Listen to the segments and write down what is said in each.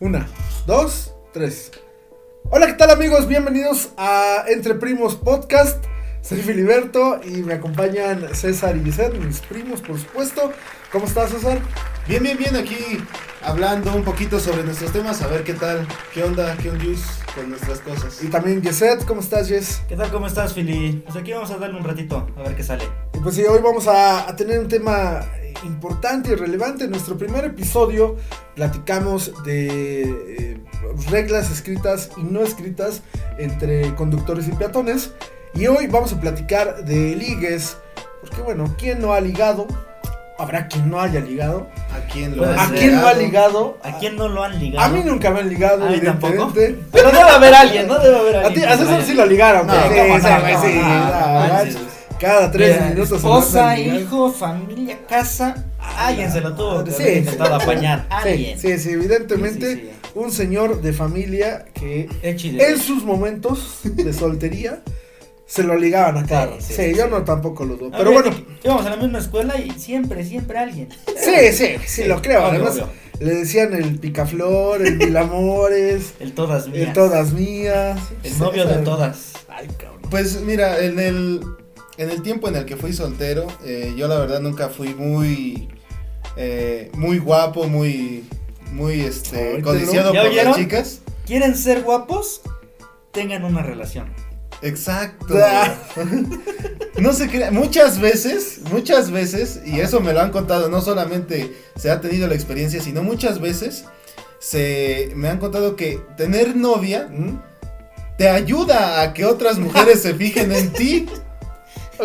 Una, dos, tres. Hola, ¿qué tal amigos? Bienvenidos a Entre Primos Podcast. Soy Filiberto y me acompañan César y Vicente, mis primos, por supuesto. ¿Cómo estás, César? Bien, bien, bien, aquí hablando un poquito sobre nuestros temas, a ver qué tal, qué onda, qué onda con nuestras cosas. Y también Yeset, ¿cómo estás, Yes? ¿Qué tal, cómo estás, Fili? Pues aquí vamos a darle un ratito, a ver qué sale. Y pues sí, hoy vamos a, a tener un tema importante y relevante. En nuestro primer episodio platicamos de eh, reglas escritas y no escritas entre conductores y peatones. Y hoy vamos a platicar de ligues. Porque bueno, ¿quién no ha ligado? Habrá quien no haya ligado. ¿A quién lo Pues, has ¿A quién no ha ligado? ¿A quién no lo han ligado? A mí nunca me han ligado, A mí tampoco. evidentemente. Pero debe haber alguien, ¿no? Debe haber A alguien. ti, a se César sí lo ligaron. No, sí, ¿cómo sí, sí. Cada tres minutos. se Esposa, hijo, familia, casa. Alguien se lo tuvo que Sí. intentado apañar. Sí, Alguien. sí, sí, evidentemente Sí, sí, sí. un señor de familia que en sus momentos de soltería se lo ligaban a cada. Sí, Sí, sí, yo no tampoco lo dudo. Pero ver, bueno, Íbamos a la misma escuela y siempre, siempre alguien. sí, sí, sí, lo creo. obvio, Además, obvio. le decían el picaflor, el mil amores, El todas mías. el todas mías. El novio de todas. Ay, cabrón. Pues mira, en el, en el tiempo en el que fui soltero, eh, yo la verdad nunca fui muy, eh, muy guapo, muy, muy, este, codiciado ¿Ya por las chicas. ¿Quieren ser guapos? Tengan una relación. Exacto. No se crea, muchas veces, muchas veces, y eso me lo han contado, no solamente se ha tenido la experiencia, sino muchas veces se me han contado que tener novia te ayuda a que otras mujeres se fijen en ti.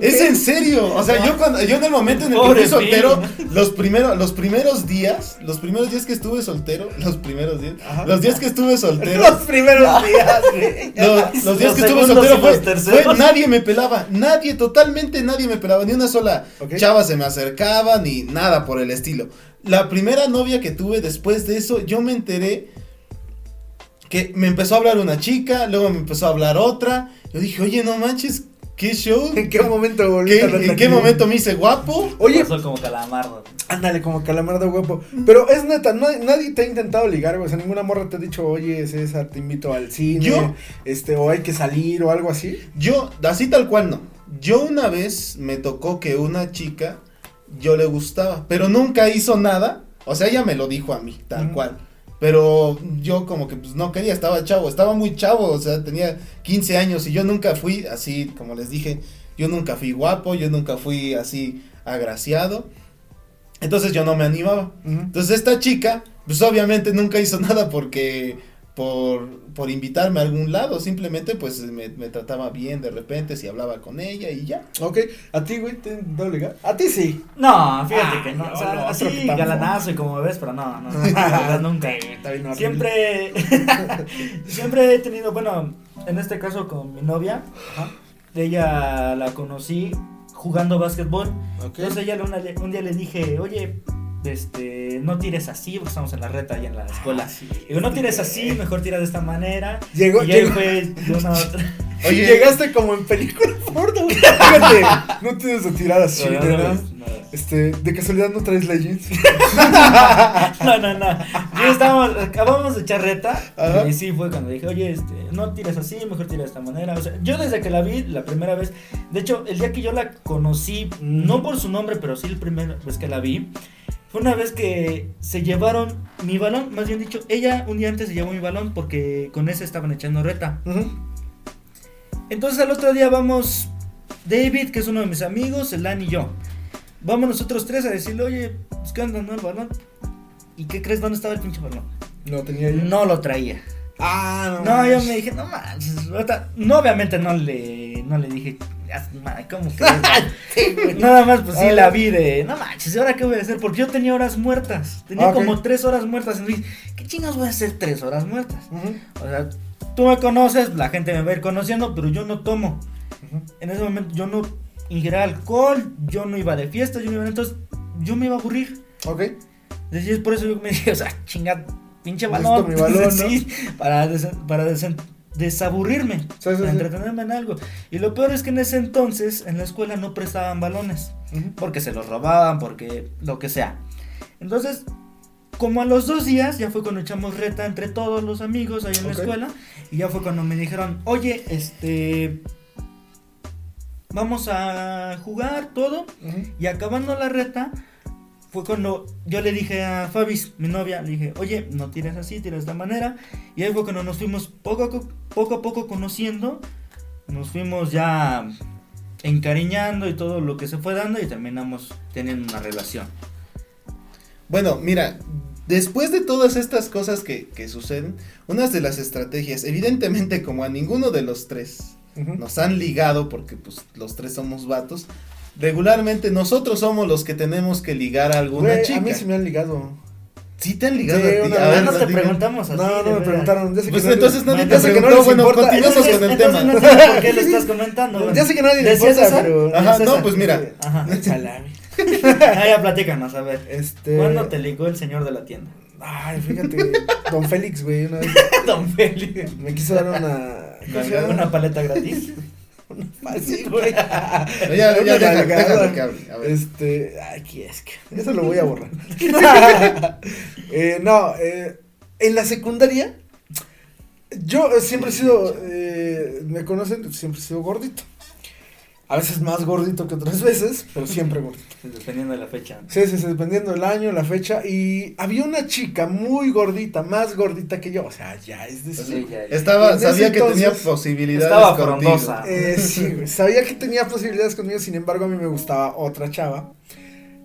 Es en serio, o sea, yo cuando yo en el momento en el que fui soltero, los primeros los primeros días, los primeros días que estuve soltero, los primeros días, Ajá. los días que estuve soltero, Los primeros días, güey. los, los días Los que estuve soltero fue, fue- nadie me pelaba, nadie, totalmente nadie me pelaba, ni una sola chava se me acercaba, ni nada por el estilo. La primera novia que tuve después de eso, yo me enteré que me empezó a hablar una chica, luego me empezó a hablar otra, yo dije, oye, no manches, ¿qué show? ¿En qué momento volví ¿Qué- tan ¿En qué momento me hice guapo? Oye, Pasó como calamardo. Ándale, como calamar de huevo. Pero es neta, no- nadie te ha intentado ligar, güey. O sea, ninguna morra te ha dicho, oye, César, te invito al cine. ¿Yo? Este, o hay que salir o algo así. Yo, así tal cual no. Yo una vez me tocó que una chica yo le gustaba, pero nunca hizo nada. O sea, ella me lo dijo a mí, tal Ujú. cual. Pero yo como que pues no quería, estaba chavo, estaba muy chavo, o sea, tenía 15 años y yo nunca fui así, como les dije, yo nunca fui guapo, yo nunca fui así agraciado. Entonces yo no me animaba. Entonces esta chica, pues obviamente nunca hizo nada porque por, por invitarme a algún lado, simplemente pues me, me trataba bien de repente si hablaba con ella y ya. Ok, a ti, güey, te ligar. A ti sí. No, fíjate Ah, que no. o sea, no, así galanazo y como ves, pero no, no, no, la verdad nunca. Siempre, siempre he tenido, bueno, en este caso con mi novia, Ajá. ella la conocí jugando básquetbol. Entonces ella una- un día le dije, oye, este, no tires así, porque estamos en la reta ahí en la escuela. Ah, sí. Digo, no tires así, mejor tira de esta manera. Llegó, y él llegó- fue de una a otra. Oye. Llegaste como en película porno, güey. Fíjate, no tienes que tirar así, No, no, ¿verdad? no, no. Este, de casualidad no traes Legends. No, no, no. Yo estábamos, acabamos de echar reta. Ajá. Y sí fue cuando dije, oye, este, no tires así, mejor tira de esta manera. O sea, yo desde que la vi la primera vez, de hecho, el día que yo la conocí, no por su nombre, pero sí la primera vez que la vi, fue una vez que se llevaron mi balón, más bien dicho, ella un día antes se llevó mi balón porque con ese estaban echando reta. Entonces al otro día vamos David, que es uno de mis amigos, Elan y yo. Vamos nosotros tres a decirle, oye, pues qué onda, no el balón. ¿Y qué crees dónde estaba el pinche balón? No tenía yo. No lo traía. Ah, no. No, yo me dije, no manches. No, obviamente no le, no le dije, "Ah, ma, ¿cómo crees? Nada más, pues sí, la vi de, no manches, ¿y ahora qué voy a hacer? Porque yo tenía horas muertas. Tenía como tres horas muertas. Dije, ¿qué chingados voy a hacer tres horas muertas? O sea, tú me conoces, la gente me va a ir conociendo, pero yo no tomo. En ese momento yo no ingería alcohol, yo no iba de fiesta, yo no iba, entonces yo me iba a aburrir. Ok. Decía, es por eso yo me dije, o sea, chinga, pinche balón. mi balón, ¿no? sí, para, desen- para desen- desaburrirme, Sí, entretenerme en algo. Y lo peor es que en ese entonces en la escuela no prestaban balones, porque se los robaban, porque lo que sea. Entonces, como a los dos días, ya fue cuando echamos reta entre todos los amigos ahí en la escuela. Y ya fue cuando me dijeron, oye, este. Vamos a jugar todo. Y acabando la reta, fue cuando yo le dije a Fabis, mi novia, le dije, oye, no tires así, tira de esta manera. Y ahí fue cuando nos fuimos poco a, co- poco, a poco conociendo. Nos fuimos ya encariñando y todo lo que se fue dando y terminamos teniendo una relación. Bueno, mira, después de todas estas cosas que, que suceden, unas de las estrategias, evidentemente como a ninguno de los tres nos han ligado, porque pues los tres somos vatos, regularmente nosotros somos los que tenemos que ligar a alguna Güey, chica. a mí sí me han ligado. ¿Sí te han ligado Sí, a ti? A ver, no te platícame. preguntamos así. No, de no me preguntaron. Ya sé Pues que no- entonces nadie te no preguntó, les bueno, importa. continuamos Entonces, con el entonces tema. no por qué lo estás comentando. Ya sé que nadie le ¿Decías importa, eso? pero. Ajá, ¿Decías no, pues mira. Ajá. Salame. Ah, ya platícanos, a ver. Este. ¿Cuándo te ligó el señor de la tienda? Ay, fíjate. Don Félix, güey, una vez Don Félix. me quiso dar una. Una paleta gratis. Así, güey. No, ya, ya, Una deja- nalgada. déjalo que hable, a ver. Este. Ay, qué es que. Eso lo voy a borrar. eh, no, eh, en la secundaria. Yo siempre he sido. eh, me conocen, siempre he sido gordito. A veces más gordito que otras veces, pero siempre gordito. Dependiendo de la fecha. Sí, sí, sí, dependiendo del año, la fecha. Y había una chica muy gordita, más gordita que yo. O sea, ya es decir. Sí, ya, ya. Estaba, En sabía que tenía posibilidades estaba contigo. frondosa. Eh, sí, güey, sabía que tenía posibilidades conmigo, sin embargo a mí me gustaba otra chava.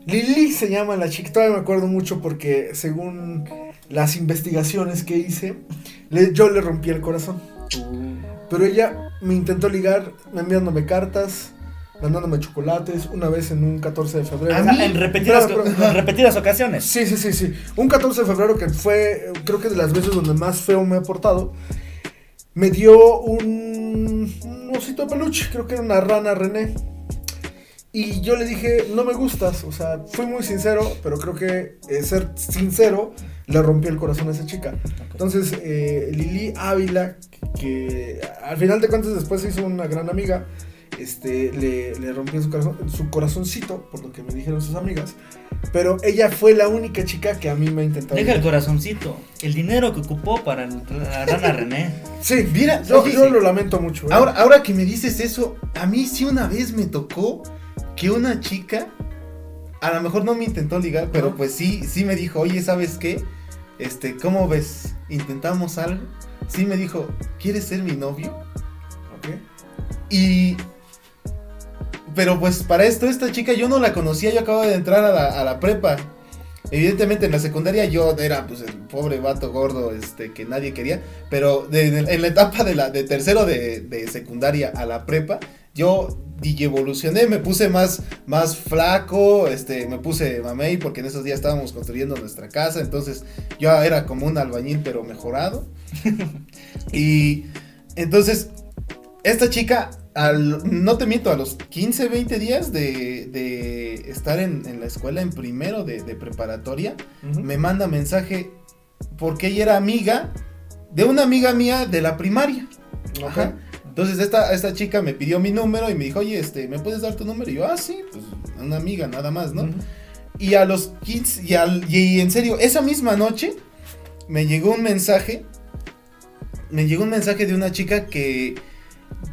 Lili se llama la chica, todavía me acuerdo mucho porque según las investigaciones que hice, le- yo le rompí el corazón. Pero ella me intentó ligar enviándome cartas, mandándome chocolates, una vez en un 14 de febrero. A O sea, mí- en repetidas, Pero, pero- en repetidas ocasiones. Sí, sí, sí, sí. Un 14 de febrero que fue, creo que de las veces donde más feo me he portado, me dio un, un osito de peluche, creo que era una rana René. Y yo le dije, no me gustas, o sea, fui muy sincero, pero creo que eh, ser sincero le rompí el corazón a esa chica. Entonces, eh, Lili Ávila, que al final de cuentas después se hizo una gran amiga, este, le, le rompió su, corazón, su corazoncito, por lo que me dijeron sus amigas. Pero ella fue la única chica que a mí me ha intentado. Deja el corazoncito. El dinero que ocupó para la rana René. Sí, Mira, yo, oye, yo sí. lo lamento mucho. ¿eh? Ahora, ahora que me dices eso, a mí sí una vez me tocó que una chica, a lo mejor no me intentó ligar, pero pues sí, sí me dijo, oye, ¿sabes qué? Este, ¿cómo ves? ¿Intentamos algo? Sí me dijo, ¿quieres ser mi novio? Ok. Y... Pero pues para esto, esta chica yo no la conocía, yo acababa de entrar a la, a la prepa. Evidentemente en la secundaria yo era pues el pobre vato gordo este que nadie quería, pero de- de- en la etapa de la de tercero de, de secundaria a la prepa, yo DJ evolucioné, me puse más más flaco, este me puse mamey porque en esos días estábamos construyendo nuestra casa, entonces yo era como un albañil pero mejorado. y entonces esta chica, al, no te miento, a los 15, 20 días de, de estar en, en la escuela en primero de, de preparatoria, me manda mensaje porque ella era amiga de una amiga mía de la primaria. Ajá. Entonces esta, esta chica me pidió mi número y me dijo, oye, este, ¿me puedes dar tu número? Y yo, ah, sí, pues una amiga, nada más, ¿no? Y a los 15, y, al- y en serio, esa misma noche me llegó un mensaje, me llegó un mensaje de una chica que,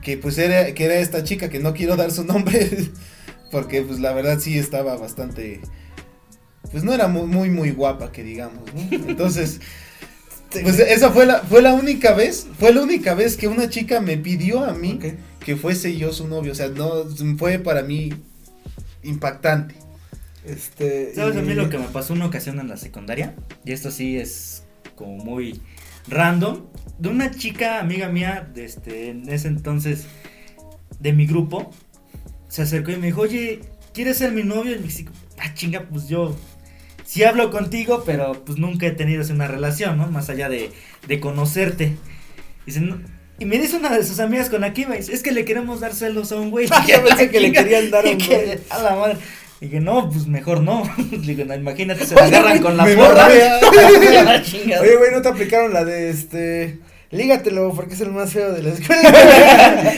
que pues era, que era esta chica, que no quiero dar su nombre, porque pues la verdad sí estaba bastante, pues no era muy, muy, muy guapa, que digamos, ¿no? Entonces, pues esa fue la, fue la única vez, fue la única vez que una chica me pidió a mí que fuese yo su novio, o sea, no, fue para mí impactante. Este. ¿Sabes a mí lo que me pasó una ocasión en la secundaria? Y esto sí es como muy random. De una chica amiga mía, de este, en ese entonces, de mi grupo, se acercó y me dijo, oye, ¿quieres ser mi novio? Y me dije, ah, chinga, pues yo sí hablo contigo, pero pues nunca he tenido así una relación, ¿no? Más allá de, de conocerte. Dice, "No". Y me dice una de sus amigas con la que iba, y dice, es que le queremos dar celos a un güey. Yo pensé que le querían dar a un Y güey. A la madre. Y que no, pues mejor no. Digo, no, imagínate, se la agarran con la porra. Oye, güey, ¿no te aplicaron la de este. Lígatelo porque es el más feo de la escuela?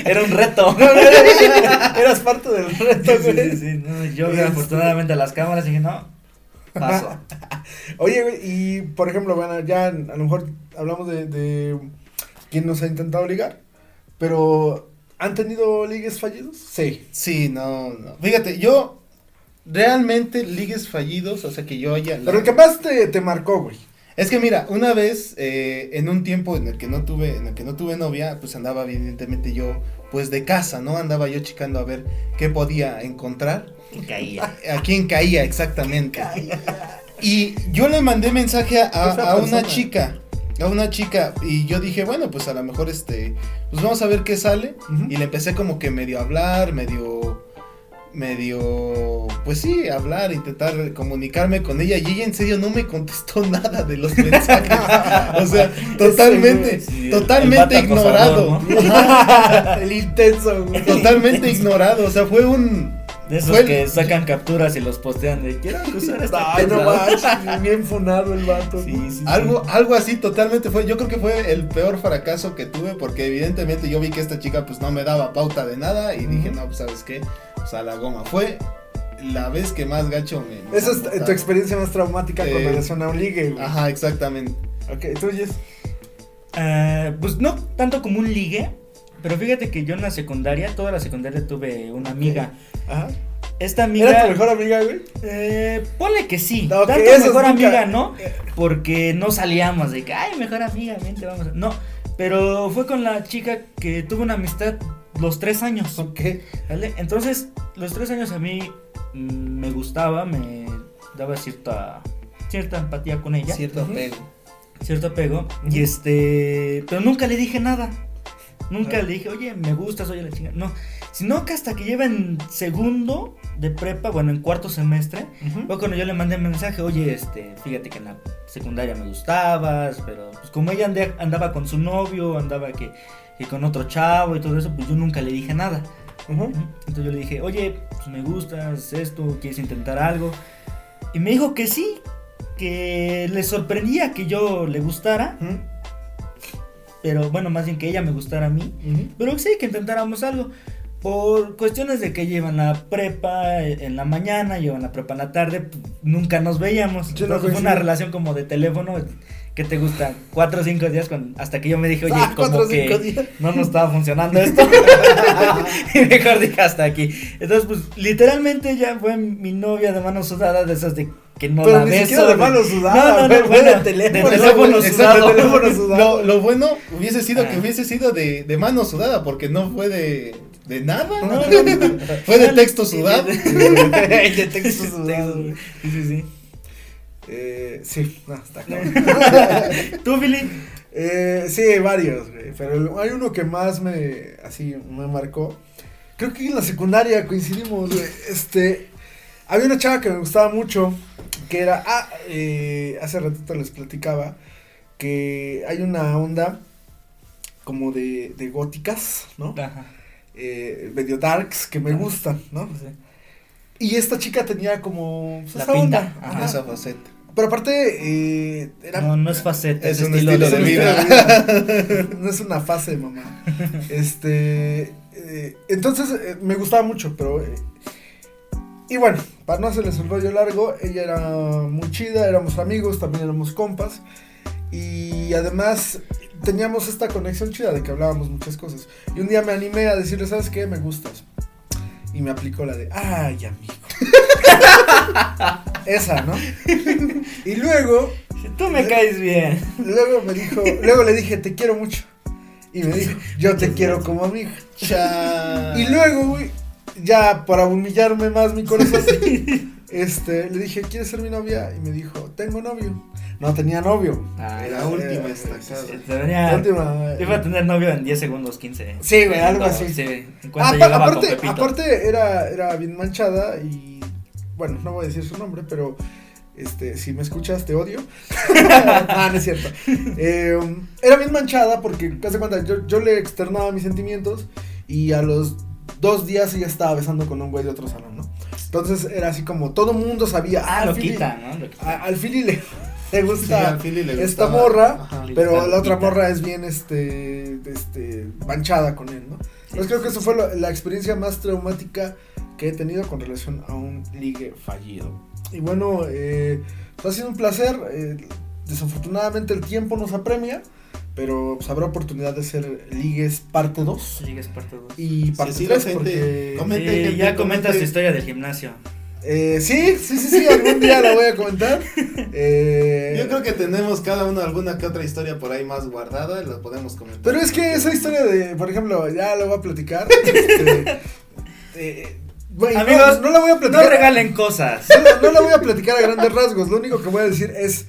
Era un reto. No, no, era- eras parte del reto, Sí, güey. sí, sí, no, yo Este- afortunadamente a las cámaras dije, no, paso. Oye, güey, y por ejemplo, bueno, ya a lo mejor hablamos de, de quién nos ha intentado ligar, pero ¿han tenido ligues fallidos? Sí. Sí, no, no. Fíjate, yo realmente ligues fallidos, o sea que yo haya... Pero el que más te, te marcó, güey. Es que mira, una vez, eh, en un tiempo en el que no tuve, en el que no tuve novia, pues andaba evidentemente yo, pues de casa, ¿no? Andaba yo checando a ver qué podía encontrar. Caía. A quién caía exactamente. Y yo le mandé mensaje a, a una chica, a una chica, y yo dije, bueno, pues a lo mejor este, pues vamos a ver qué sale. Y le empecé como que medio a hablar, medio, medio, pues sí, hablar, intentar comunicarme con ella. Y ella en serio no me contestó nada de los mensajes. o sea, totalmente, Sí, el totalmente ignorado. acosador, el intenso, güey. Totalmente ignorado. O sea, fue un... De esos que sacan capturas y los postean de quiero acusar a esta Ay, no persona". manches, bien funado el vato. Sí, sí, sí. Algo, algo así totalmente fue, yo creo que fue el peor fracaso que tuve porque evidentemente yo vi que esta chica pues no me daba pauta de nada y dije, no, pues sabes qué, o sea, la goma fue la vez que más gacho me... me Esa es tu experiencia más traumática con Eh, relación a un ligue, güey. Ajá, exactamente. Ok, tú, Jess. Eh, pues no tanto como un ligue, pero fíjate que yo en la secundaria, toda la secundaria tuve una amiga. Ajá. Esta amiga. ¿Era tu mejor amiga, güey? Eh, ponle que sí. No, que Tanto mejor amiga, ¿no? Porque no salíamos de que, ay, mejor amiga, vente, vamos. a-". No, pero fue con la chica que tuve una amistad los tres años. Ok. ¿vale? Entonces, los tres años a mí mm, me gustaba, me daba cierta, cierta empatía con ella, Cierto apego. cierto apego. Y este, pero nunca le dije nada. Nunca le dije, oye, me gustas, oye, la chingada. No, sino que hasta que lleva en segundo de prepa, bueno, en cuarto semestre, fue cuando yo le mandé mensaje, oye, este, fíjate que en la secundaria me gustabas, pero pues como ella andaba con su novio, andaba que, que con otro chavo y todo eso, pues yo nunca le dije nada. Entonces yo le dije, oye, pues me gustas esto, quieres intentar algo. Y me dijo que sí, que le sorprendía que yo le gustara. Pero bueno, más bien que ella me gustara a mí. Ujú. Pero sí, que intentáramos algo. Por cuestiones de que llevan la prepa en la mañana, llevan la prepa en la tarde, nunca nos veíamos. Entonces fue una relación como de teléfono que te gusta cuatro o cinco días con- hasta que yo me dije, oye, Ah, como cuatro que días. no nos estaba funcionando esto. y mejor dije hasta aquí. Entonces, pues literalmente ya fue mi novia de mano sudada de esas de que no Pero la ni beso. siquiera de mano sudada, No, no, no, de bueno, teléfono. de teléfono sudado. de teléfono sudado. Lo, lo bueno hubiese sido que Ah. hubiese sido de, de mano sudada porque no fue de, de nada. No. Fue de texto sudado. de texto sudado. Sí, sí, sí. Eh, sí, no, está cabrón. ¿Tú, Billy? Eh, sí, varios, güey. Pero hay uno que más me, así, me marcó. Creo que en la secundaria coincidimos, güey. Este, había una chava que me gustaba mucho, que era, ah, eh, hace ratito les platicaba, que hay una onda como de, de góticas, ¿no? Ajá. Eh, medio darks que me gustan, ¿no? Y esta chica tenía como pues, La esa pinta, onda, ajá. Esa faceta. Pero aparte, eh, era No, no es faceta, Es es, un estilo, estilo de de vida. vida. no es una fase, mamá. Este. eh, entonces eh, me gustaba mucho, pero. Y bueno, para no hacerles un rollo largo, ella era muy chida, éramos amigos, también éramos compas. Y además teníamos esta conexión chida de que hablábamos muchas cosas. Y un día me animé a decirle, ¿sabes qué? Me gustas. Y me aplicó la de, ay, amigo. Esa, ¿no? y luego Si tú me caes bien. Luego me dijo, luego le dije, te quiero mucho. Y me dijo, yo te quiero como amiga. Cha- Y luego, güey, ya para humillarme más mi corazón, este, le dije, ¿quieres ser mi novia? Y me dijo, tengo novio. No tenía novio. Ah, la última era- estacada. Se- La última. Iba a tener novio en 10 segundos, 15. Sí, güey, algo así. sí, Ah, aparte, era, era bien manchada y bueno, no voy a decir su nombre, pero este, si me escuchas te odio. ah, no es cierto. Eh, era bien manchada porque, ¿qué hace cuenta? Yo, yo le externaba mis sentimientos y a los dos días ella estaba besando con un güey de otro salón, ¿no? Entonces era así como todo mundo sabía. Ah, al lo quita, ¿no? A- al Philly le, gusta esta morra, Ajá. Pero la otra morra es bien, este, este, manchada con él, ¿no? Entonces creo que eso fue lo- la experiencia más traumática que he tenido con relación a un ligue fallido. y bueno, eh, pues ha sido un placer. eh, desafortunadamente el tiempo nos apremia, pero pues, habrá oportunidad de hacer ligues parte 2 Ligues parte 2. y parte sí, 3 gente, porque... comente, gente, ya comentas comente. tu historia del gimnasio. Eh, sí, sí, sí, sí, algún día la voy a comentar. Eh, Yo creo que tenemos cada uno alguna que otra historia por ahí más guardada y la podemos comentar. Pero es que esa historia de, por ejemplo, ya la voy a platicar. este, eh, no- Amigos, no, la voy a No platicar. regalen cosas. No, no la voy a platicar a grandes rasgos. Lo único que voy a decir es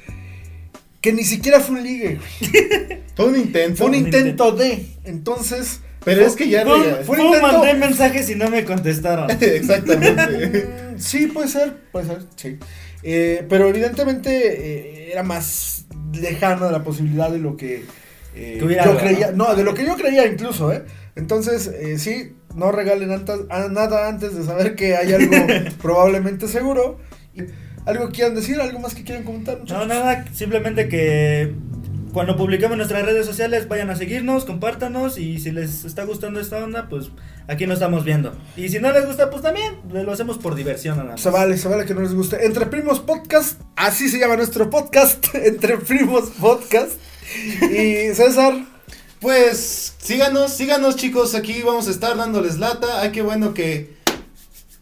que ni siquiera fue un ligue. Fue un intento. Fue un un intento de. Entonces. Pero es que ya Fue- fue intento- mandé mensajes y no me contestaron. Exactamente. mm, sí, puede ser, puede ser, sí. Eh, pero evidentemente eh, era más lejano de la posibilidad de lo que eh, yo algo, creía. ¿no? No, de lo que yo creía incluso, ¿eh? Entonces, eh, sí, no regalen antes, a- nada antes de saber que hay algo probablemente seguro. Y, ¿Algo que quieran decir? ¿Algo más que quieran comentar? No, nada, simplemente que cuando publicamos nuestras redes sociales vayan a seguirnos, compártanos y si les está gustando esta onda, pues aquí nos estamos viendo. Y si no les gusta, pues también lo hacemos por diversión nada más. Se vale, se vale que no les guste. Entre Primos Podcast, así se llama nuestro podcast. Entre Primos Podcast. Y César, Pues síganos, síganos chicos, aquí vamos a estar dándoles lata. Ay, qué bueno que,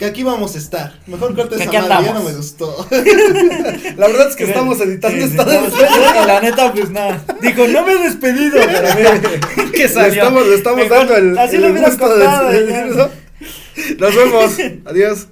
que aquí vamos a estar. Mejor corta Que esa madre, ya no me gustó. la verdad es que estamos editando esta no, la neta, pues nada. Dijo, no me he despedido. Pero que Le salió. estamos, le estamos Mejor- dando el, Así el lo de contado. despedirnos. Nos vemos. Adiós.